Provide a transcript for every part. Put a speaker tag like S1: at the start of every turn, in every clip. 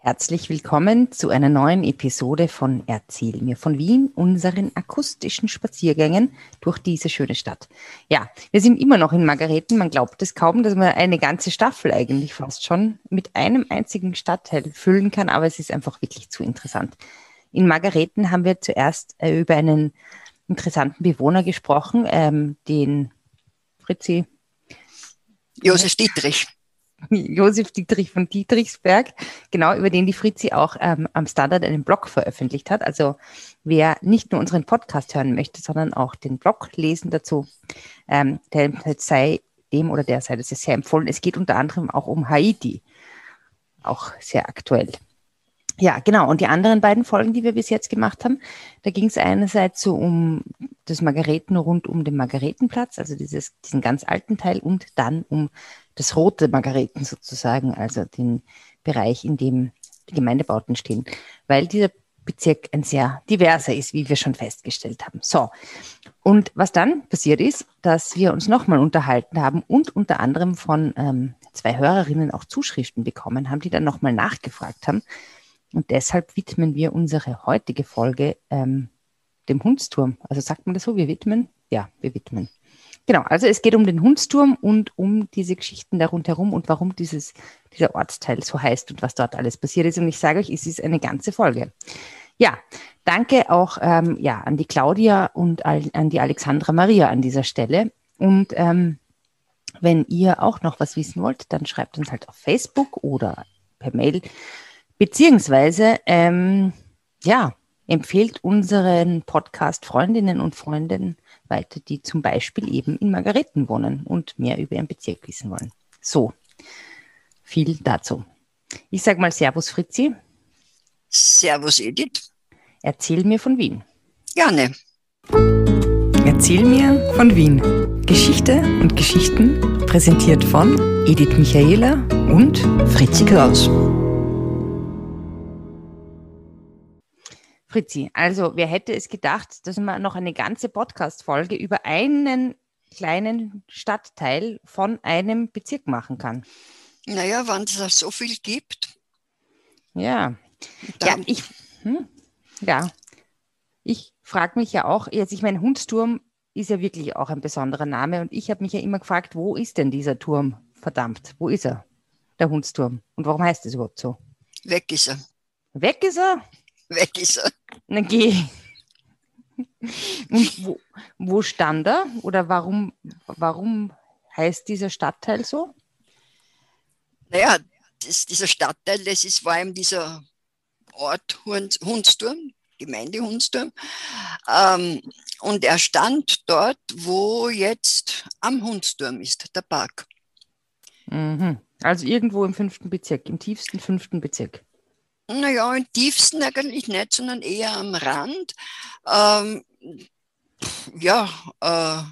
S1: Herzlich willkommen zu einer neuen Episode von Erzähl mir von Wien, unseren akustischen Spaziergängen durch diese schöne Stadt. Ja, wir sind immer noch in Margareten. Man glaubt es kaum, dass man eine ganze Staffel eigentlich fast schon mit einem einzigen Stadtteil füllen kann, aber es ist einfach wirklich zu interessant. In Margareten haben wir zuerst äh, über einen interessanten Bewohner gesprochen, ähm, den Fritzi.
S2: Josef Dietrich.
S1: Josef Dietrich von Dietrichsberg, genau über den die Fritzi auch ähm, am Standard einen Blog veröffentlicht hat. Also wer nicht nur unseren Podcast hören möchte, sondern auch den Blog lesen dazu, ähm, der sei dem oder der sei das ist sehr empfohlen. Es geht unter anderem auch um Haiti, auch sehr aktuell. Ja, genau. Und die anderen beiden Folgen, die wir bis jetzt gemacht haben, da ging es einerseits so um das Margareten rund um den Margaretenplatz, also dieses, diesen ganz alten Teil, und dann um das rote Margareten sozusagen, also den Bereich, in dem die Gemeindebauten stehen, weil dieser Bezirk ein sehr diverser ist, wie wir schon festgestellt haben. So, und was dann passiert ist, dass wir uns nochmal unterhalten haben und unter anderem von ähm, zwei Hörerinnen auch Zuschriften bekommen haben, die dann nochmal nachgefragt haben. Und deshalb widmen wir unsere heutige Folge ähm, dem Hundsturm. Also sagt man das so, wir widmen? Ja, wir widmen. Genau, also es geht um den Hundsturm und um diese Geschichten da rundherum und warum dieses, dieser Ortsteil so heißt und was dort alles passiert ist. Und ich sage euch, es ist eine ganze Folge. Ja, danke auch ähm, ja, an die Claudia und an die Alexandra Maria an dieser Stelle. Und ähm, wenn ihr auch noch was wissen wollt, dann schreibt uns halt auf Facebook oder per Mail. Beziehungsweise, ähm, ja, empfehlt unseren Podcast Freundinnen und Freunden weiter, die zum Beispiel eben in Margareten wohnen und mehr über ihren Bezirk wissen wollen. So, viel dazu. Ich sage mal Servus Fritzi.
S2: Servus Edith.
S1: Erzähl mir von Wien.
S2: Gerne.
S1: Erzähl mir von Wien. Geschichte und Geschichten präsentiert von Edith Michaela und Fritzi Kraus. Fritzi, also wer hätte es gedacht, dass man noch eine ganze Podcast-Folge über einen kleinen Stadtteil von einem Bezirk machen kann?
S2: Naja, wenn es da so viel gibt.
S1: Ja, ja ich, hm, ja. ich frage mich ja auch, jetzt, ich meine, Hundsturm ist ja wirklich auch ein besonderer Name und ich habe mich ja immer gefragt, wo ist denn dieser Turm? Verdammt, wo ist er? Der Hundsturm. Und warum heißt es überhaupt so?
S2: Weg ist er.
S1: Weg ist er?
S2: Weg ist er.
S1: Na geh. Und wo, wo stand er? Oder warum, warum heißt dieser Stadtteil so?
S2: Naja, das, dieser Stadtteil, das ist vor allem dieser Ort Hunsturm, Gemeinde Hunsturm. Ähm, und er stand dort, wo jetzt am Hunsturm ist, der Park.
S1: Mhm. Also irgendwo im fünften Bezirk, im tiefsten fünften Bezirk.
S2: Naja, im tiefsten eigentlich nicht, sondern eher am Rand. Ähm, ja, äh,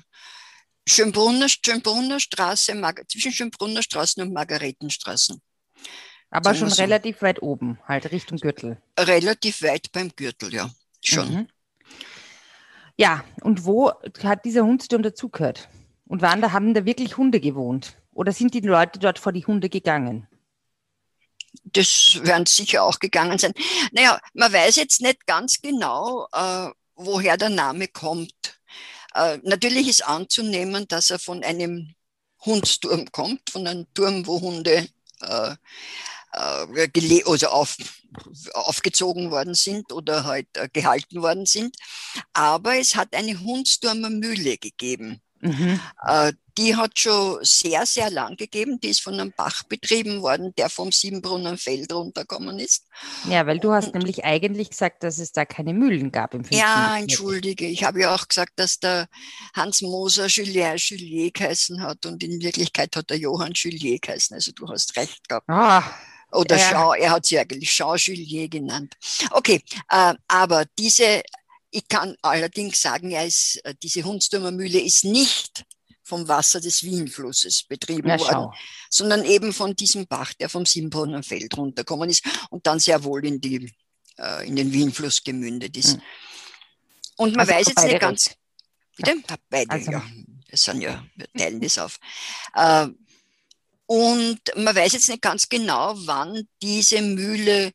S2: Schönbrunner, Schönbrunner Straße, Mar zwischen Schönbrunner Straßen und Margaretenstraßen.
S1: Aber schon so. relativ weit oben, halt Richtung Gürtel.
S2: Relativ weit beim Gürtel, ja, schon. Mhm.
S1: Ja, und wo hat dieser Hundsturm dazugehört? Und waren da, haben da wirklich Hunde gewohnt? Oder sind die Leute dort vor die Hunde gegangen?
S2: Das werden sicher auch gegangen sein. Naja, man weiß jetzt nicht ganz genau, äh, woher der Name kommt. Äh, natürlich ist anzunehmen, dass er von einem Hundsturm kommt, von einem Turm, wo Hunde äh, äh, also auf, aufgezogen worden sind oder halt äh, gehalten worden sind. Aber es hat eine Hundsturmer Mühle gegeben. Mhm. Äh, die hat schon sehr, sehr lang gegeben. Die ist von einem Bach betrieben worden, der vom Siebenbrunner Feld runtergekommen ist.
S1: Ja, weil du hast und, nämlich eigentlich gesagt, dass es da keine Mühlen gab im 15.
S2: Ja, entschuldige. Ich habe ja auch gesagt, dass der Hans Moser Julien Julier geheißen hat und in Wirklichkeit hat der Johann Julier geheißen. Also du hast recht gehabt. Ah. Oder ja. Jean, er hat sie eigentlich Jean Julier genannt. Okay, äh, aber diese ich kann allerdings sagen, er ist, äh, diese Hundstürmer Mühle ist nicht vom Wasser des Wienflusses betrieben ja, worden, sondern eben von diesem Bach, der vom Siebenbrunner Feld runtergekommen ist und dann sehr wohl in, die, äh, in den Wienfluss gemündet ist. Mhm. Und man also weiß jetzt nicht ganz. Bitte? Ja. Beide, also. ja. Das sind ja, wir teilen das auf. Äh, und man weiß jetzt nicht ganz genau, wann diese Mühle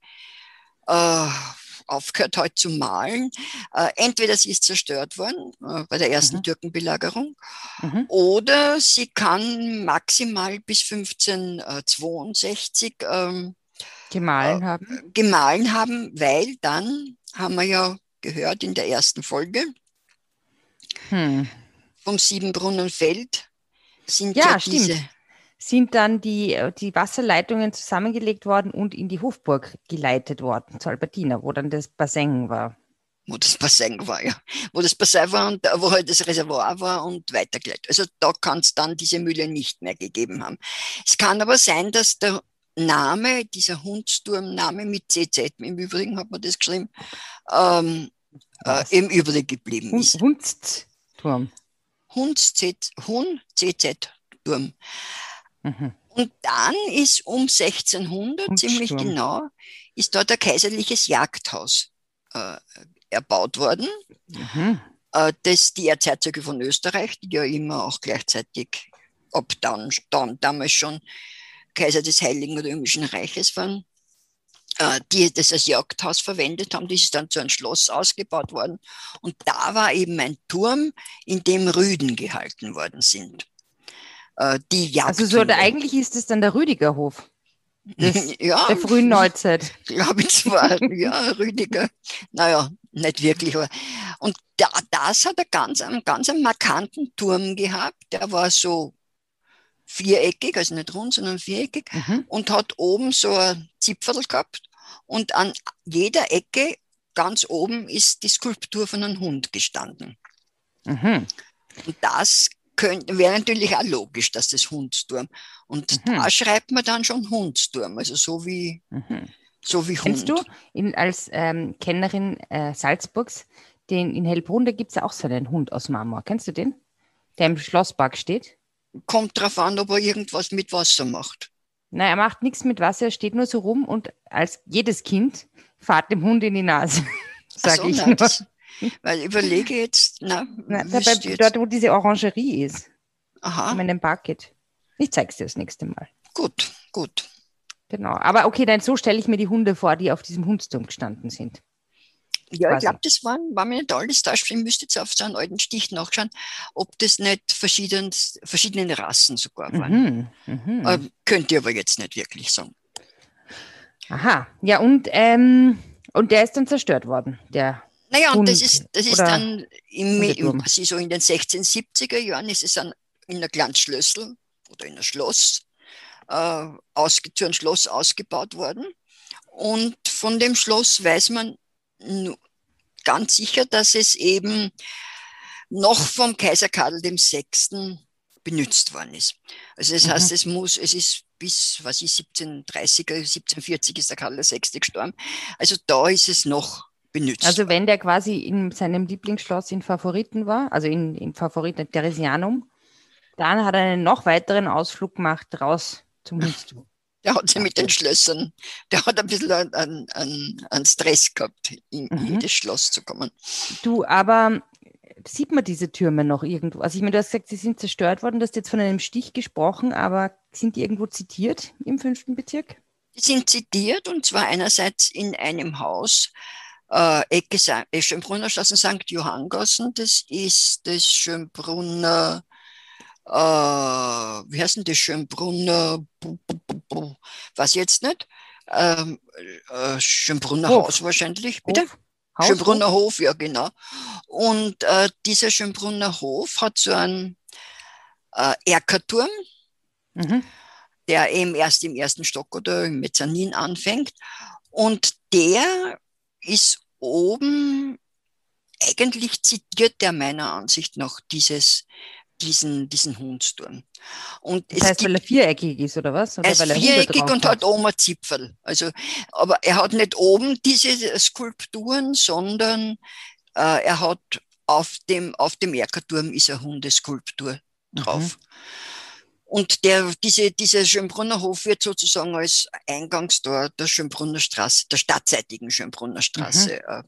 S2: äh, aufgehört hat zu malen. Äh, entweder sie ist zerstört worden äh, bei der ersten mhm. Türkenbelagerung mhm. oder sie kann maximal bis 1562 ähm,
S1: gemahlen, äh, haben.
S2: gemahlen haben, weil dann, haben wir ja gehört in der ersten Folge, hm. vom Siebenbrunnenfeld sind ja, ja diese
S1: sind dann die, äh, die Wasserleitungen zusammengelegt worden und in die Hofburg geleitet worden, zu Albertina, wo dann das Bassin war.
S2: Wo das Bassin war, ja. Wo das Bassin war und wo halt das Reservoir war und weitergeleitet. Also da kann es dann diese Mühle nicht mehr gegeben haben. Es kann aber sein, dass der Name, dieser Hundsturmname mit CZ, im Übrigen hat man das geschrieben, ähm, äh, im Übrigen geblieben ist.
S1: Hundsturm.
S2: Hunds, Hun, CZ, Turm. Mhm. Und dann ist um 1600, Und ziemlich Sturm. genau, ist dort ein kaiserliches Jagdhaus äh, erbaut worden, mhm. äh, das die Erzherzöge von Österreich, die ja immer auch gleichzeitig ab dann, dann damals schon Kaiser des Heiligen Römischen Reiches waren, äh, die das als Jagdhaus verwendet haben. Das ist dann zu einem Schloss ausgebaut worden. Und da war eben ein Turm, in dem Rüden gehalten worden sind
S1: äh, die Jagd. Also so, eigentlich ist es dann der Rüdigerhof. ja, der frühen Neuzeit.
S2: Glaube ich zwar, ja, Rüdiger. Naja, nicht wirklich. Aber. Und da, das hat er ganz, einen ganz einen markanten Turm gehabt. Der war so viereckig, also nicht rund, sondern viereckig mhm. und hat oben so ein Zipfel gehabt. Und an jeder Ecke ganz oben ist die Skulptur von einem Hund gestanden. Mhm. Und das wäre natürlich auch logisch, dass das Hundsturm. Und mhm. da schreibt man dann schon Hundsturm, also so wie, mhm. so wie
S1: Kennst
S2: Hund.
S1: du in, als ähm, Kennerin äh, Salzburgs, den, in Hellbrunn, da gibt es ja auch so einen Hund aus Marmor. Kennst du den? Der im Schlosspark steht?
S2: Kommt drauf an, ob er irgendwas mit Wasser macht.
S1: Nein, er macht nichts mit Wasser, er steht nur so rum und als jedes Kind fahrt dem Hund in die Nase. Sag so, ich nein, nur. Das,
S2: weil überlege jetzt, na,
S1: na dabei, jetzt? dort, wo diese Orangerie ist. Aha. In meinem Bucket. Ich zeig's dir das nächste Mal.
S2: Gut, gut.
S1: Genau. Aber okay, dann so stelle ich mir die Hunde vor, die auf diesem Hundsturm gestanden sind.
S2: Ja, Quasi. ich glaube, das war, war mir nicht alles da. Ich müsste jetzt auf so einen alten Stich nachschauen, ob das nicht verschieden, verschiedene Rassen sogar waren. Mhm, mh. äh, könnt ihr aber jetzt nicht wirklich sagen.
S1: Aha, ja, und, ähm, und der ist dann zerstört worden, der
S2: naja, und das ist, das ist dann im, im, also so in den 1670er Jahren ist es dann in einer Glanzschlössel oder in einem Schloss, äh, ausge, zu einem Schloss ausgebaut worden. Und von dem Schloss weiß man ganz sicher, dass es eben noch vom Kaiser Karl VI. benutzt worden ist. Also das mhm. heißt, es muss, es ist bis, was ist, 1730er, 1740 ist der Karl VI. gestorben. Also da ist es noch benutzt.
S1: Also wenn der quasi in seinem Lieblingsschloss in Favoriten war, also in, in Favoriten Theresianum, dann hat er einen noch weiteren Ausflug gemacht raus zum Hüstel.
S2: Der hat sich mit den Schlössern, der hat ein bisschen einen, einen, einen Stress gehabt, in, mhm. in, das Schloss zu kommen.
S1: Du, aber sieht man diese Türme noch irgendwo? Also ich meine, du hast gesagt, sie sind zerstört worden, du hast jetzt von einem Stich gesprochen, aber sind die irgendwo zitiert im fünften Bezirk?
S2: Die sind zitiert und zwar einerseits in einem Haus, äh, Ecke äh, Schönbrunner Straße St. Johanngassen, das ist das Schönbrunner, äh, wie heißt denn das Schönbrunner, was jetzt nicht, ähm, äh, Schönbrunner Hof. Haus wahrscheinlich, bitte? Hof? Schönbrunner Hof, ja genau. Und äh, dieser Schönbrunner Hof hat so einen äh, Erkerturm, mhm. der eben erst im ersten Stock oder im Mezzanin anfängt. Und der ist oben, eigentlich zitiert der meiner Ansicht nach dieses, diesen, diesen Hundsturm.
S1: Und das heißt, gibt, weil er viereckig ist, oder was? Oder
S2: er ist viereckig und hat einen Zipfel. Also, aber er hat nicht oben diese Skulpturen, sondern äh, er hat auf dem, auf dem Erkerturm ist eine Hundeskulptur drauf. Mhm. Und der, diese, dieser Schönbrunner Hof wird sozusagen als Eingangstor der Schönbrunner Straße, der stadtseitigen Schönbrunner Straße mhm. äh,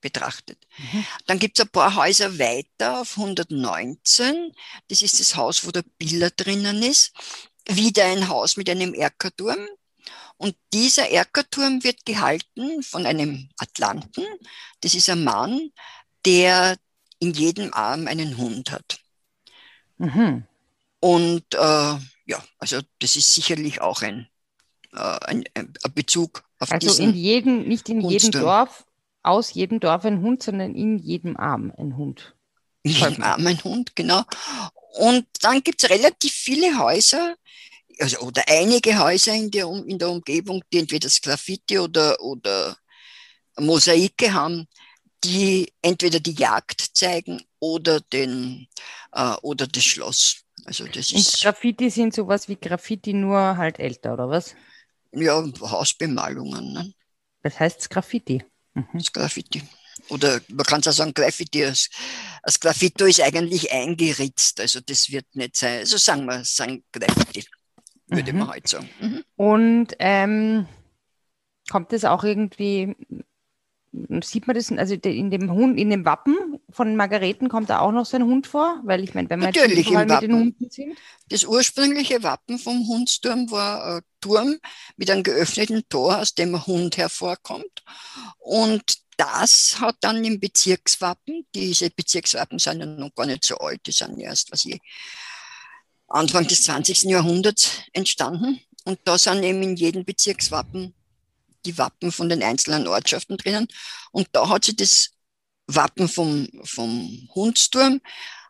S2: betrachtet. Mhm. Dann gibt es ein paar Häuser weiter auf 119. Das ist das Haus, wo der Biller drinnen ist. wieder ein Haus mit einem Erkerturm. Und dieser Erkerturm wird gehalten von einem Atlanten. Das ist ein Mann, der in jedem Arm einen Hund hat. Mhm. Und äh, ja, also das ist sicherlich auch ein, äh, ein, ein Bezug auf
S1: also diesen in jedem, nicht in jedem Dorf, aus jedem Dorf ein Hund, sondern in jedem Arm ein Hund.
S2: In jedem Arm ein Hund, genau. Und dann gibt es relativ viele Häuser, also, oder einige Häuser in der, in der Umgebung, die entweder das Graffiti oder, oder Mosaike haben, die entweder die Jagd zeigen oder, den, äh, oder das Schloss.
S1: Also das ist, Graffiti sind sowas wie Graffiti, nur halt älter, oder was?
S2: Ja, Hausbemalungen. Ne?
S1: Das heißt Graffiti.
S2: Mhm. Das Graffiti. Oder man kann es auch sagen, Graffiti. Das, Graffito ist eigentlich eingeritzt, also das wird nicht sein. Also sagen wir, sagen Graffiti, würde mhm. man heute sagen. Mhm.
S1: Und ähm, kommt es auch irgendwie sieht man das, also in dem Hund, in dem Wappen von Margareten kommt da auch noch so ein Hund vor? Weil ich meine, wenn man
S2: Natürlich jetzt mit den Hunden sind. Das ursprüngliche Wappen vom Hundsturm war ein Turm mit einem geöffneten Tor, aus dem ein Hund hervorkommt. Und das hat dann im Bezirkswappen, diese Bezirkswappen sind ja noch gar nicht so alt, die sind erst, was ich, Anfang des 20. Jahrhunderts entstanden. Und da sind eben in jedem Bezirkswappen die Wappen von den einzelnen Ortschaften drinnen. Und da hat sie das Wappen vom, vom Hundsturm,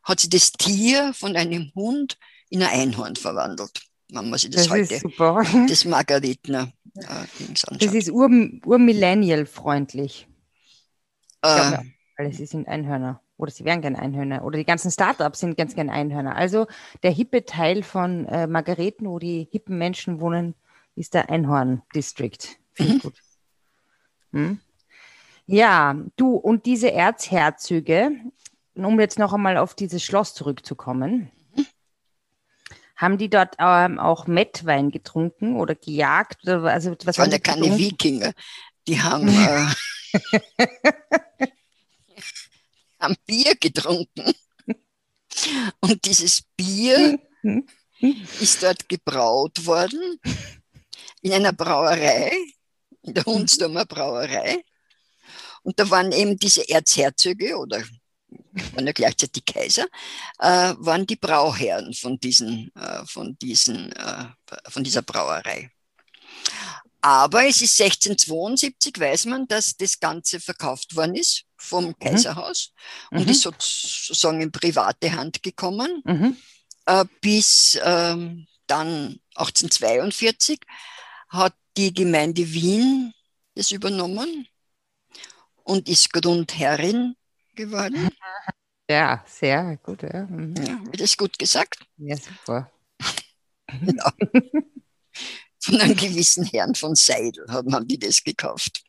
S2: hat sie das Tier von einem Hund in ein Einhorn verwandelt. Wenn man sich das, das heute, super. das Margaretner äh.
S1: Das ist ur, urmillennial-freundlich. Äh, alles sind Einhörner. Oder sie wären gerne Einhörner. Oder die ganzen Startups sind ganz gerne Einhörner. Also der hippe Teil von äh, Margareten, wo die hippen Menschen wohnen, ist der Einhorn-District. Finde ich mhm. gut. Hm? Ja, du und diese Erzherzöge, um jetzt noch einmal auf dieses Schloss zurückzukommen, mhm. haben die dort ähm, auch Mettwein getrunken oder gejagt? Oder, also,
S2: was das waren ja keine Wikinger. Die haben, äh, haben Bier getrunken. Und dieses Bier mhm. ist dort gebraut worden in einer Brauerei in der Hunsdorfer Brauerei. Und da waren eben diese Erzherzöge oder waren ja gleichzeitig Kaiser, äh, waren die Brauherren von, diesen, äh, von, diesen, äh, von dieser Brauerei. Aber es ist 1672, weiß man, dass das Ganze verkauft worden ist vom mhm. Kaiserhaus mhm. und ist sozusagen in private Hand gekommen, mhm. Äh, bis ähm, dann 1842 hat die Gemeinde Wien das übernommen und ist Grundherrin geworden.
S1: Ja, sehr gut. Ja. Mhm.
S2: ja wird das gut gesagt?
S1: Ja, super.
S2: ja. Von einem gewissen Herrn von Seidel haben die das gekauft.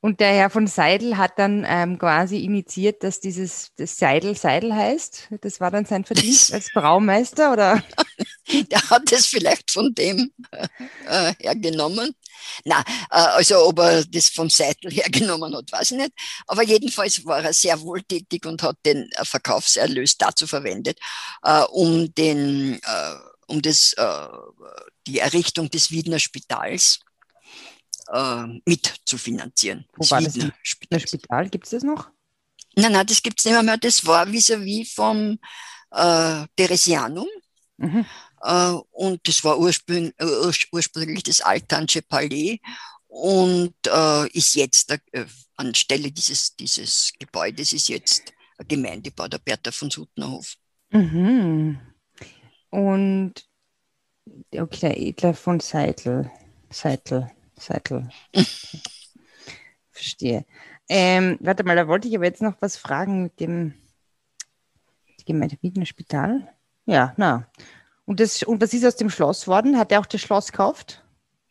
S1: Und der Herr von Seidel hat dann ähm, quasi initiiert, dass dieses das Seidel Seidel heißt. Das war dann sein Verdienst als Braumeister, oder?
S2: der hat es vielleicht von dem äh, hergenommen. Na, äh, also ob er das vom Seidel hergenommen hat, weiß ich nicht. Aber jedenfalls war er sehr wohltätig und hat den äh, Verkaufserlös dazu verwendet, äh, um den, äh, um das, äh, die Errichtung des Wiener Spitals äh, mit zu finanzieren.
S1: Wo das war das Wiener Spital? Spital? Gibt es das noch?
S2: Nein, nein, das gibt es nicht mehr, mehr. Das war vis-à-vis -vis vom äh, Theresianum. Mhm. Äh, und das war ursprünglich, ur ursprünglich das Altansche Palais und äh, ist jetzt äh, anstelle dieses, dieses Gebäudes ist jetzt ein Gemeindebau der Bertha von Sutnerhof.
S1: Mhm. Und okay, der Edler von Seidel. Seidel. Seitel. Verstehe. Ähm, warte mal, da wollte ich aber jetzt noch was fragen mit dem Gemeinde Wiener Spital. Ja, na. Und das, und das ist aus dem Schloss worden. Hat er auch das Schloss gekauft?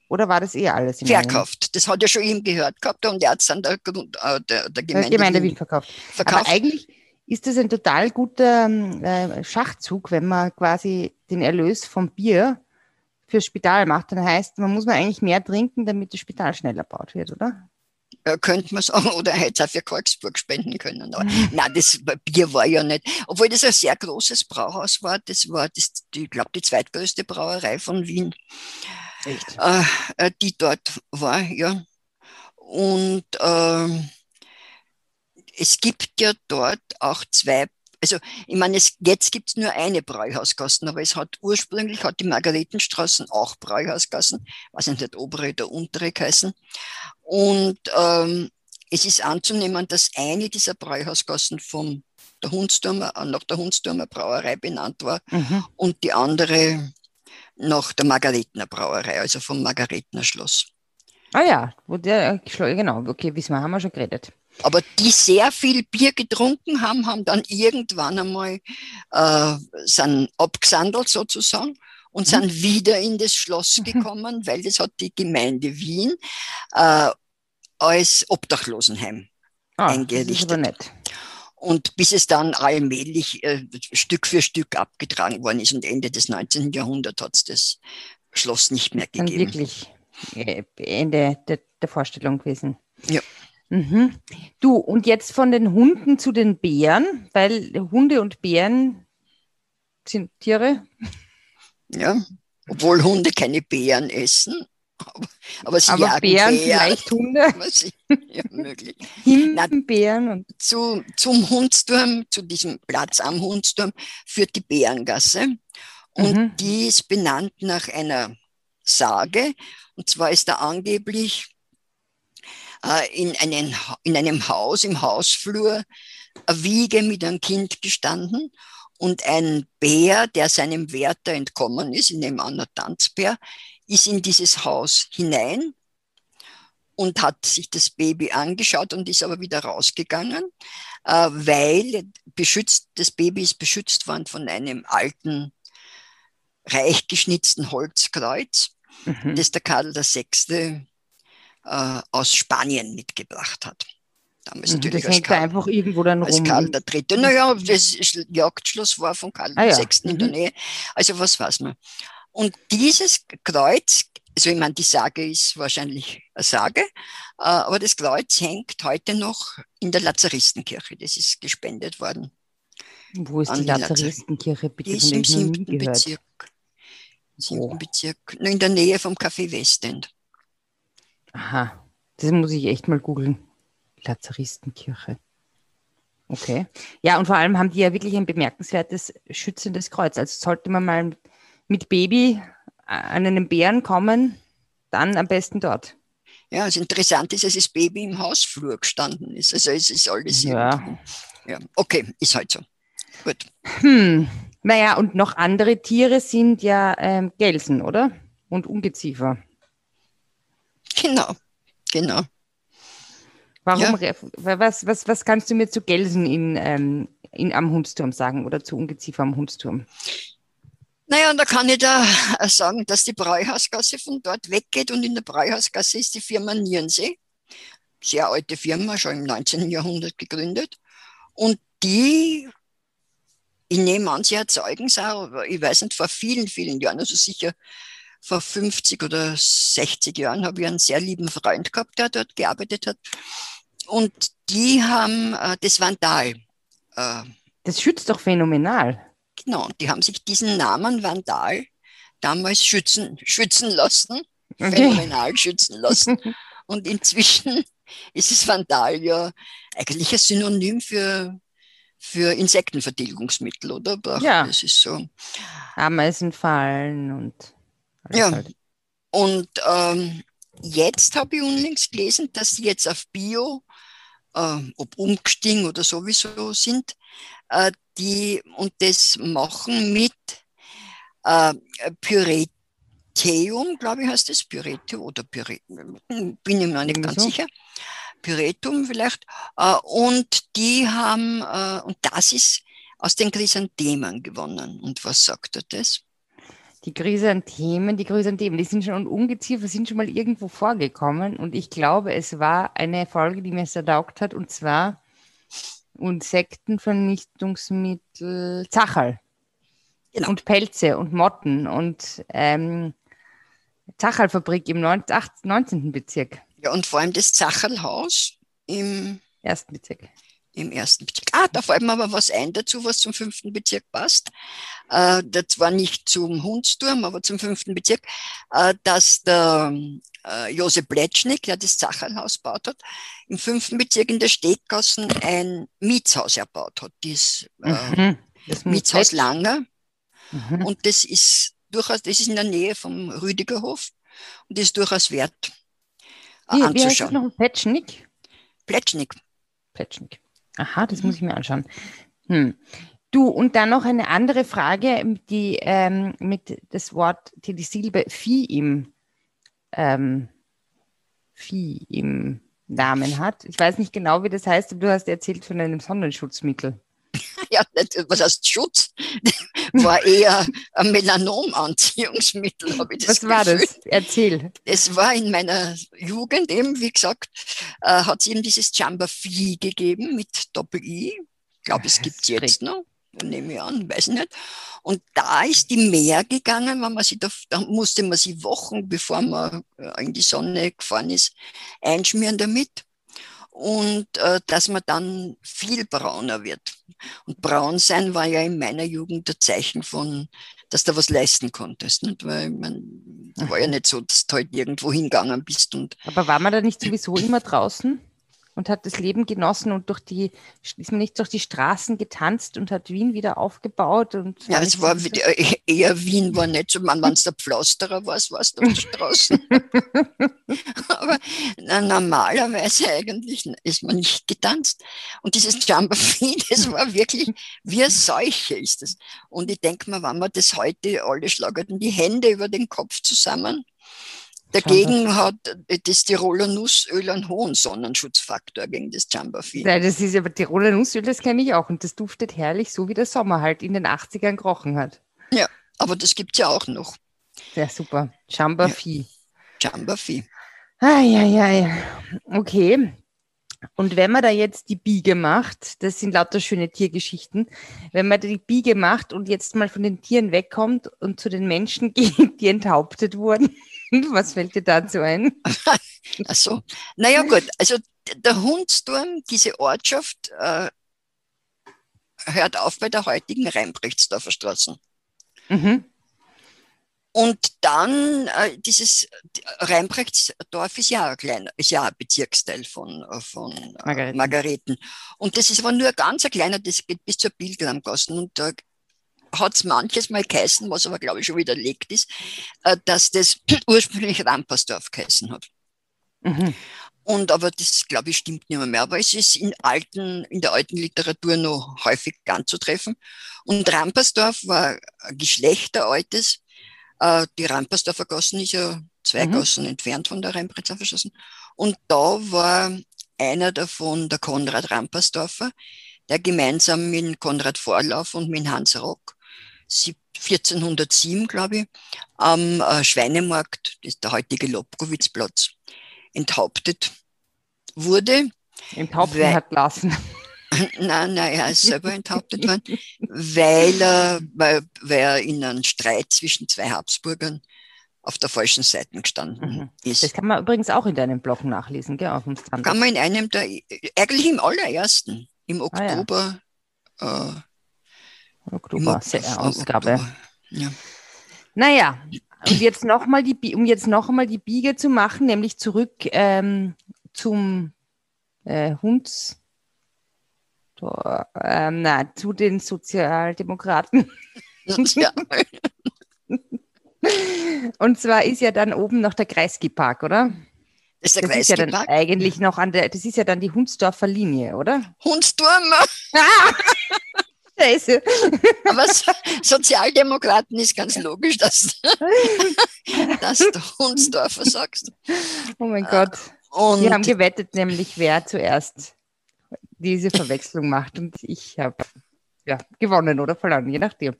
S1: Oder war das eher alles?
S2: Verkauft. Einen? Das hat er schon ihm gehört gehabt und er hat es dann der, äh, der, der Gemeinde,
S1: Gemeinde Wien verkauft. verkauft. Aber eigentlich ist das ein total guter ähm, äh, Schachzug, wenn man quasi den Erlös vom Bier fürs Spital macht, dann heißt, man muss man eigentlich mehr trinken, damit das Spital schneller baut wird, oder?
S2: Äh, könnte man sagen, oder er hätte es auch für Karlsburg spenden können. Aber mhm. nein, das Bier war ja nicht, obwohl das ein sehr großes Brauhaus war, das war, das, ich glaube, die zweitgrößte Brauerei von Wien, Echt? Äh, äh, die dort war, ja. Und äh, es gibt ja dort auch zwei also ich meine, es, jetzt gibt es nur eine Bräuhausgassen, aber es hat ursprünglich hat die Margaretenstraßen auch Bräuhausgassen, weiß nicht, obere oder untere geheißen. Und ähm, es ist anzunehmen, dass eine dieser Bräuhausgassen vom der Hundsturmer, äh, nach der Hundsturmer Brauerei benannt war mhm. und die andere nach der Margaretener Brauerei, also vom Margaretener Schloss.
S1: Ah ja, wo der, genau, okay, wissen wir, haben wir schon geredet.
S2: Aber die sehr viel Bier getrunken haben, haben dann irgendwann einmal äh, sind abgesandelt sozusagen und mhm. sind wieder in das Schloss mhm. gekommen, weil das hat die Gemeinde Wien äh, als Obdachlosenheim ah, eingerichtet. Das ist aber nett. Und bis es dann allmählich äh, Stück für Stück abgetragen worden ist und Ende des 19. Jahrhunderts hat es das Schloss nicht mehr gegeben.
S1: Dann wirklich äh, Ende der, der Vorstellung gewesen.
S2: Ja.
S1: Mhm. Du, und jetzt von den Hunden zu den Bären, weil Hunde und Bären sind Tiere.
S2: Ja, obwohl Hunde keine Bären essen. Aber, aber sie
S1: aber
S2: jagen
S1: Bären, Bären, vielleicht Hunde.
S2: Sie, ja, möglich.
S1: Bären und
S2: zu, zum Hundsturm, zu diesem Platz am Hundsturm, führt die Bärengasse. Und mhm. die ist benannt nach einer Sage. Und zwar ist da angeblich in, einen, in einem Haus, im Hausflur, eine Wiege mit einem Kind gestanden und ein Bär, der seinem Wärter entkommen ist, in dem anderen Tanzbär, ist in dieses Haus hinein und hat sich das Baby angeschaut und ist aber wieder rausgegangen, äh, weil beschützt, das Baby ist beschützt worden von einem alten, reich geschnitzten Holzkreuz, mhm. das der Karl VI äh, aus Spanien mitgebracht hat.
S1: Damals mhm, natürlich das hängt Karl, einfach irgendwo dann
S2: als rum. Karl der Dritte. Naja, das Jagdschloss war von Karl ah, VI. Ja. in der mhm. Nähe. Also was weiß man. Und dieses Kreuz, also ich meine, die Sage ist wahrscheinlich eine Sage, äh, aber das Kreuz hängt heute noch in der Lazaristenkirche. Das ist gespendet worden.
S1: Wo ist die Lazaristenkirche?
S2: Bitte, die ist im siebten Bezirk. Siebten oh. Bezirk. In der Nähe vom Café Westend.
S1: Aha, das muss ich echt mal googeln. Lazaristenkirche. Okay. Ja, und vor allem haben die ja wirklich ein bemerkenswertes schützendes Kreuz. Also sollte man mal mit Baby an einen Bären kommen, dann am besten dort.
S2: Ja, das Interessante ist, dass das Baby im Hausflur gestanden ist. Also es ist alles
S1: ja.
S2: ja. Okay, ist halt so. Gut.
S1: Hm. Naja, und noch andere Tiere sind ja ähm, Gelsen, oder? Und Ungeziefer.
S2: Genau, genau.
S1: Warum, ja. was, was, was kannst du mir zu Gelsen in, ähm, in, am Hundsturm sagen oder zu Ungeziefer am Hundsturm?
S2: Naja, da kann ich da sagen, dass die Bräuhausgasse von dort weggeht und in der Bräuhausgasse ist die Firma Nierensee. Sehr alte Firma, schon im 19. Jahrhundert gegründet. Und die, ich nehme an, sie erzeugen es auch, ich weiß nicht, vor vielen, vielen Jahren, also sicher vor 50 oder 60 Jahren habe ich einen sehr lieben Freund gehabt, der dort gearbeitet hat. Und die haben äh, das Vandal.
S1: Äh, das schützt doch phänomenal.
S2: Genau, die haben sich diesen Namen Vandal damals schützen, schützen lassen, okay. phänomenal schützen lassen. Und inzwischen ist es Vandal ja eigentlich ein Synonym für, für Insektenvertilgungsmittel, oder?
S1: ja.
S2: Das ist so.
S1: Ameisenfallen und
S2: ja. Halt. Und ähm, jetzt habe ich unlängst gelesen, dass sie jetzt auf Bio, äh, ob umgestiegen oder sowieso sind, äh, die und das machen mit äh, Pyreteum, glaube ich, heißt das Pyretum oder Pyretum, bin ich mir nicht ganz so. sicher. Pyretum vielleicht. Äh, und die haben, äh, und das ist aus den Chrysanthemen gewonnen. Und was sagt er das?
S1: Die Chrysanthemen, die Chrysanthemen, die sind schon Ungeziefer sind schon mal irgendwo vorgekommen und ich glaube, es war eine Folge, die mir sehr taugt hat und zwar Insektenvernichtungsmittel Zachal genau. und Pelze und Motten und ähm, Zachalfabrik im 19. Bezirk.
S2: Ja, und vor allem das Zacherlhaus im
S1: ersten Bezirk.
S2: Im ersten Bezirk. Ah, da fällt mir aber was ein dazu, was zum fünften Bezirk passt. Äh, das war nicht zum Hundsturm, aber zum fünften Bezirk, äh, dass der äh, Josef Pletschnik, der das Zacherlhaus gebaut hat, im fünften Bezirk in der Steggassen ein Mietshaus erbaut hat. Dies, äh, mhm. Das Mietshaus Langer. Mhm. Und das ist durchaus, das ist in der Nähe vom Rüdigerhof und ist durchaus wert
S1: wie, anzuschauen. Wie heißt das noch? Pletschnik?
S2: Pletschnik.
S1: Pletschnik. Aha, das muss ich mir anschauen. Hm. Du, und dann noch eine andere Frage, die ähm, mit das Wort, die die Silbe Vieh im, ähm, Vieh im Namen hat. Ich weiß nicht genau, wie das heißt, aber du hast erzählt von einem Sonnenschutzmittel.
S2: Ja, was heißt Schutz? War eher ein Melanomanziehungsmittel, habe ich
S1: das Was war das? Erzähl.
S2: Es war in meiner Jugend eben, wie gesagt, äh, hat es eben dieses Jamba Phi gegeben mit Doppel-I. Ich glaube, es gibt es jetzt noch nehme ich an, weiß nicht. Und da ist die mehr gegangen, wenn man sie da, da musste man sie Wochen, bevor man äh, in die Sonne gefahren ist, einschmieren damit und äh, dass man dann viel brauner wird. Und braun sein war ja in meiner Jugend der Zeichen von, dass du was leisten konntest. Nicht? Weil man war ja nicht so, dass du halt irgendwo hingegangen bist. Und
S1: Aber war man da nicht sowieso immer draußen? Und hat das Leben genossen und durch die, ist man nicht durch die Straßen getanzt und hat Wien wieder aufgebaut. Und
S2: ja, es war so eher Wien, war nicht so, man, wenn es der Pflasterer war, war es auf der Straße. Aber na, normalerweise eigentlich ist man nicht getanzt. Und dieses Jamboree, das war wirklich wie eine Seuche ist das. Und ich denke mal, wenn man das heute alle schlagen die Hände über den Kopf zusammen Dagegen hat das Tiroler Nussöl einen hohen Sonnenschutzfaktor gegen das Jambafin.
S1: Nein, das ist aber Tiroler Nussöl, das kenne ich auch. Und das duftet herrlich, so wie der Sommer halt in den 80ern gerochen hat.
S2: Ja, aber das gibt es ja auch noch.
S1: Sehr super. Jambafi.
S2: Ja. Jambafi.
S1: Ah, ja, ja, ja. Okay. Und wenn man da jetzt die Biege macht, das sind lauter schöne Tiergeschichten, wenn man die Biege macht und jetzt mal von den Tieren wegkommt und zu den Menschen geht, die enthauptet wurden, Was fällt dir dazu ein?
S2: Ach so. Naja, gut. Also der Hundsturm, diese Ortschaft, äh, hört auf bei der heutigen Rheinbrechtsdorfer Straße. Mhm. Und dann äh, dieses Rheinbrechtsdorf ist ja ein kleiner, ist ja ein Bezirksteil von, von äh, Margareten. Margareten. Und das ist aber nur ein ganz kleiner, das geht bis zur Pilgrimgassen. Und da hat es manches Mal geheißen, was aber glaube ich schon widerlegt ist, äh, dass das ursprünglich Rampersdorf geheißen hat. Mhm. Und aber das, glaube ich, stimmt nicht mehr, mehr. Aber es ist in, alten, in der alten Literatur noch häufig anzutreffen. Und Rampersdorf war ein geschlechteraltes. Äh, die Rampersdorfer Gassen ist ja zwei mhm. Gassen entfernt von der Rheinbrettser verschossen. Und da war einer davon der Konrad Rampersdorfer, der gemeinsam mit Konrad Vorlauf und mit Hans Rock 1407, glaube ich, am äh, Schweinemarkt, das ist der heutige Lobkowitzplatz, enthauptet wurde.
S1: Enthaupten weil, hat lassen.
S2: Nein, nein, er ist selber enthauptet worden, weil er, weil, weil er in einem Streit zwischen zwei Habsburgern auf der falschen Seite gestanden mhm. ist.
S1: Das kann man übrigens auch in deinem Blog nachlesen, gell, auf dem Standard.
S2: Kann man in einem der, eigentlich im allerersten, im Oktober ah, ja. äh,
S1: Oktober-Ausgabe. Ja. Naja, und jetzt noch mal die, um jetzt noch einmal die Biege zu machen, nämlich zurück ähm, zum äh, Hunds, äh, na, zu den Sozialdemokraten. Ja. Und zwar ist ja dann oben noch der Kreisky-Park, oder?
S2: Das ist der das
S1: ist ja dann eigentlich noch an der, das ist ja dann die Hunsdorfer Linie, oder?
S2: Hundsturm! Ah! Scheiße. Aber so, Sozialdemokraten ist ganz logisch, dass, dass du Hunsdorfer sagst.
S1: Oh mein Gott. Und Wir haben gewettet, nämlich wer zuerst diese Verwechslung macht. Und ich habe ja, gewonnen oder verloren, je nachdem.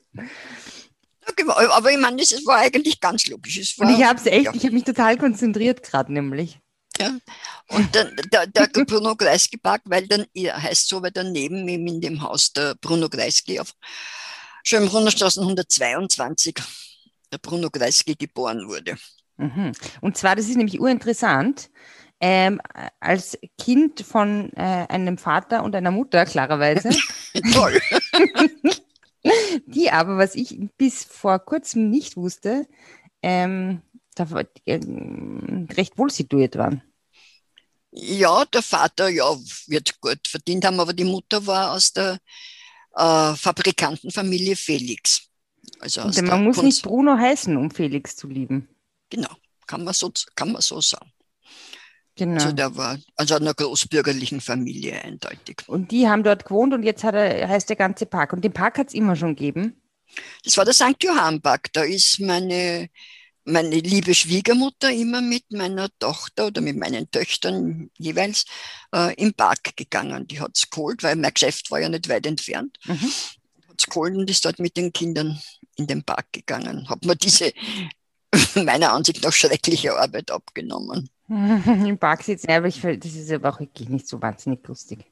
S2: Aber ich meine, das war eigentlich ganz logisch.
S1: War, und ich habe es echt, ja. ich habe mich total konzentriert gerade nämlich.
S2: Ja. Und dann, der, der Bruno Kreisky Park, weil dann er heißt so, weil daneben ihm in dem Haus der Bruno Kreisky auf Schönbrunnerstraße 122 der Bruno Kreisky geboren wurde.
S1: Mhm. Und zwar, das ist nämlich urinteressant. Ähm, als Kind von äh, einem Vater und einer Mutter, klarerweise.
S2: Toll.
S1: die aber, was ich bis vor kurzem nicht wusste, ähm, da, äh, recht wohl situiert waren.
S2: Ja, der Vater ja, wird gut verdient haben, aber die Mutter war aus der äh, Fabrikantenfamilie Felix.
S1: Also man muss Kunst nicht Bruno heißen, um Felix zu lieben.
S2: Genau, kann man so, kann man so sagen.
S1: Genau.
S2: Also der war also einer großbürgerlichen Familie eindeutig.
S1: Und die haben dort gewohnt und jetzt er, heißt der ganze Park. Und den Park hat es immer schon gegeben?
S2: Das war der St. Johann Park. Da ist meine, meine liebe Schwiegermutter immer mit meiner Tochter oder mit meinen Töchtern jeweils äh, im Park gegangen. Die hat es geholt, weil mein Geschäft war ja nicht weit entfernt. Mhm. Hat es geholt und ist dort mit den Kindern in den Park gegangen. Hat mir diese meiner Ansicht nach schreckliche Arbeit abgenommen.
S1: Im Park sitzen, aber ich das ist aber auch wirklich nicht so wahnsinnig lustig.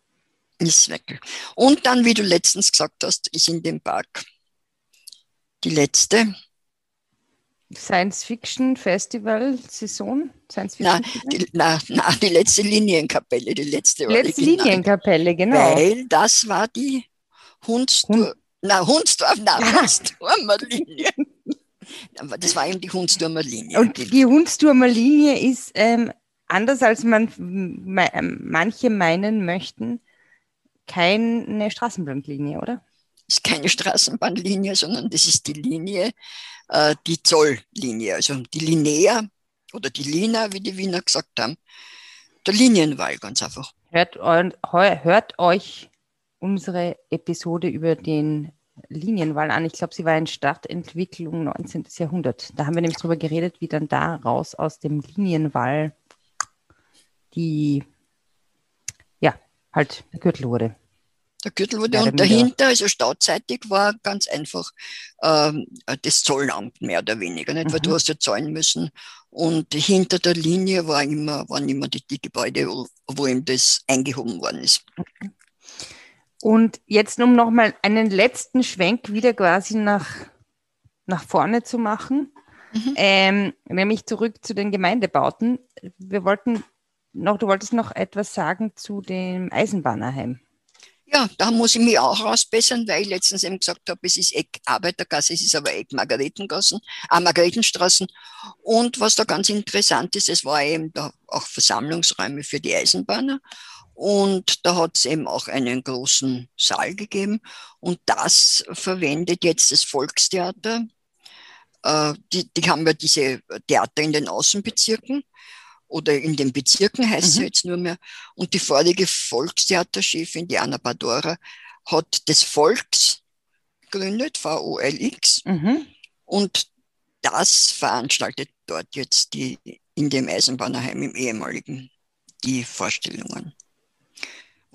S2: Ist weg. Und dann, wie du letztens gesagt hast, ist in dem Park die letzte
S1: Science Fiction Festival Saison?
S2: Science Fiction na, die, na, na, die letzte Linienkapelle, die letzte
S1: Letzte Linienkapelle, genau.
S2: Weil das war die Hundstur, Hund. na, Hundsdorf, na, Hundsturmer Linie. Das war eben die Hundsturmer Linie.
S1: Und die Hundsturmer Linie ist ähm, anders als man me manche meinen möchten, keine Straßenbahnlinie, oder?
S2: ist keine Straßenbahnlinie, sondern das ist die Linie, äh, die Zolllinie, also die Linea oder die Lina, wie die Wiener gesagt haben. Der Linienwahl, ganz einfach.
S1: Hört, hört euch unsere Episode über den Linienwahl an. Ich glaube, sie war in Stadtentwicklung 19. Jahrhundert. Da haben wir nämlich drüber geredet, wie dann da raus aus dem Linienwahl die, ja, halt der Gürtel wurde.
S2: Der Gürtel wurde und dahinter, also stautseitig, war ganz einfach ähm, das Zollamt mehr oder weniger, nicht? Mhm. weil du hast ja zahlen müssen. Und hinter der Linie war immer, waren immer die, die Gebäude, wo, wo ihm das eingehoben worden ist.
S1: Okay. Und jetzt, um nochmal einen letzten Schwenk wieder quasi nach, nach vorne zu machen, mhm. ähm, nämlich zurück zu den Gemeindebauten. Wir wollten noch, du wolltest noch etwas sagen zu dem Eisenbahnerheim.
S2: Ja, da muss ich mich auch rausbessern, weil ich letztens eben gesagt habe, es ist Eck Arbeitergasse, es ist aber Eck Margaretengassen, äh, Margaretenstraßen. Und was da ganz interessant ist, es war eben da auch Versammlungsräume für die Eisenbahner. Und da hat es eben auch einen großen Saal gegeben. Und das verwendet jetzt das Volkstheater. Äh, die, die haben ja diese Theater in den Außenbezirken oder in den Bezirken heißt mhm. sie jetzt nur mehr. Und die vorige Volkstheaterchefin, die Anna Badora, hat des Volks gegründet, V-O-L-X. Mhm. Und das veranstaltet dort jetzt die, in dem Eisenbahnerheim im ehemaligen die Vorstellungen.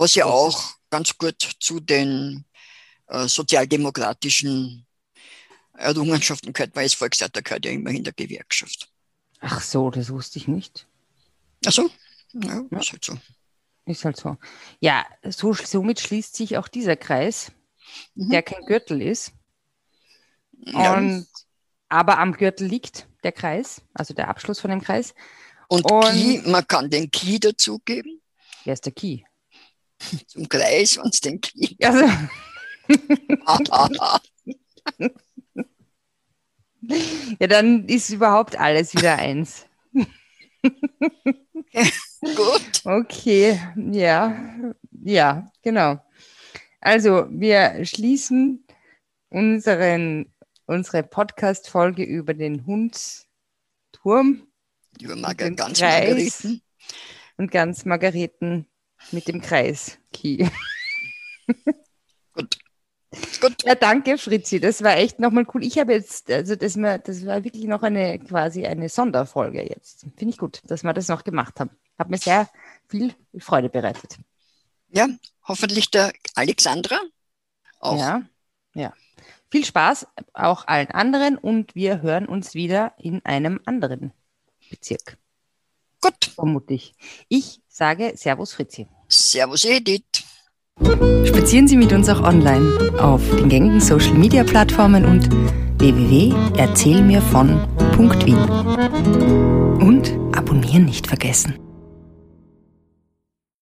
S2: Was ja auch ganz gut zu den äh, sozialdemokratischen Errungenschaften gehört, weil das Volkstheater gehört ja immerhin der Gewerkschaft.
S1: Ach so, das wusste ich nicht.
S2: Ach so, ja, ja. ist halt so.
S1: Ist halt so. Ja, so, somit schließt sich auch dieser Kreis, mhm. der kein Gürtel ist. Ja. Und, aber am Gürtel liegt der Kreis, also der Abschluss von dem Kreis.
S2: Und, Und Key, man kann den Key dazugeben.
S1: Wer ist der Key?
S2: Zum Kreis, es den Key
S1: also. ja, dann ist überhaupt alles wieder eins.
S2: Gut.
S1: Okay, ja, ja, genau. Also wir schließen unseren, unsere Podcast-Folge über den Hundsturm.
S2: Über Margar ganz Kreis Margareten.
S1: Und ganz Margareten mit dem Kreis. Key.
S2: Gut. Gut.
S1: Ja, danke, Fritzi. Das war echt nochmal cool. Ich habe jetzt, also das, war, das war wirklich noch eine quasi eine Sonderfolge jetzt. Finde ich gut, dass wir das noch gemacht haben. Hat mir sehr viel Freude bereitet.
S2: Ja, hoffentlich der Alexandra auch.
S1: Ja, ja. Viel Spaß auch allen anderen und wir hören uns wieder in einem anderen Bezirk.
S2: Gut.
S1: Vermutlich. Ich sage Servus Fritzi.
S2: Servus Edith.
S1: Spazieren Sie mit uns auch online auf den gängigen Social Media Plattformen und www.erzählmirvon.wien. Und abonnieren nicht vergessen.